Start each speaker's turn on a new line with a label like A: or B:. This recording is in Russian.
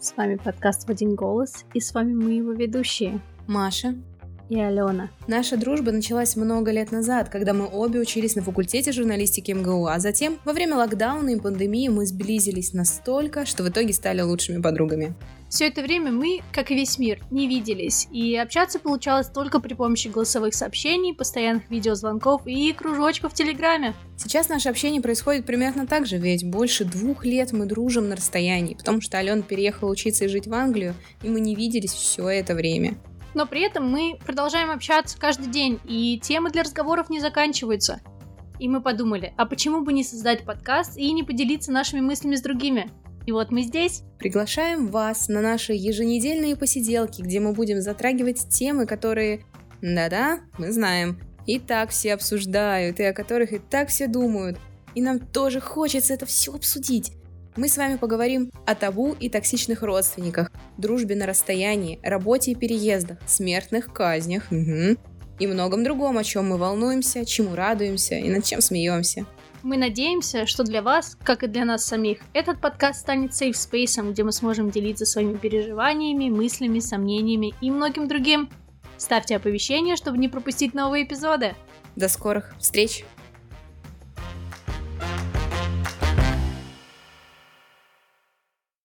A: С вами подкаст «В один голос» и с вами мы его ведущие.
B: Маша
A: и Алена.
B: Наша дружба началась много лет назад, когда мы обе учились на факультете журналистики МГУ, а затем во время локдауна и пандемии мы сблизились настолько, что в итоге стали лучшими подругами.
A: Все это время мы, как и весь мир, не виделись, и общаться получалось только при помощи голосовых сообщений, постоянных видеозвонков и кружочков в Телеграме.
B: Сейчас наше общение происходит примерно так же, ведь больше двух лет мы дружим на расстоянии, потому что Алена переехала учиться и жить в Англию, и мы не виделись все это время
A: но при этом мы продолжаем общаться каждый день, и темы для разговоров не заканчиваются. И мы подумали, а почему бы не создать подкаст и не поделиться нашими мыслями с другими? И вот мы здесь.
B: Приглашаем вас на наши еженедельные посиделки, где мы будем затрагивать темы, которые, да-да, мы знаем, и так все обсуждают, и о которых и так все думают. И нам тоже хочется это все обсудить. Мы с вами поговорим о табу и токсичных родственниках, дружбе на расстоянии, работе и переездах, смертных казнях угу, и многом другом, о чем мы волнуемся, чему радуемся и над чем смеемся.
A: Мы надеемся, что для вас, как и для нас самих, этот подкаст станет сейф спейсом, где мы сможем делиться своими переживаниями, мыслями, сомнениями и многим другим. Ставьте оповещения, чтобы не пропустить новые эпизоды.
B: До скорых встреч!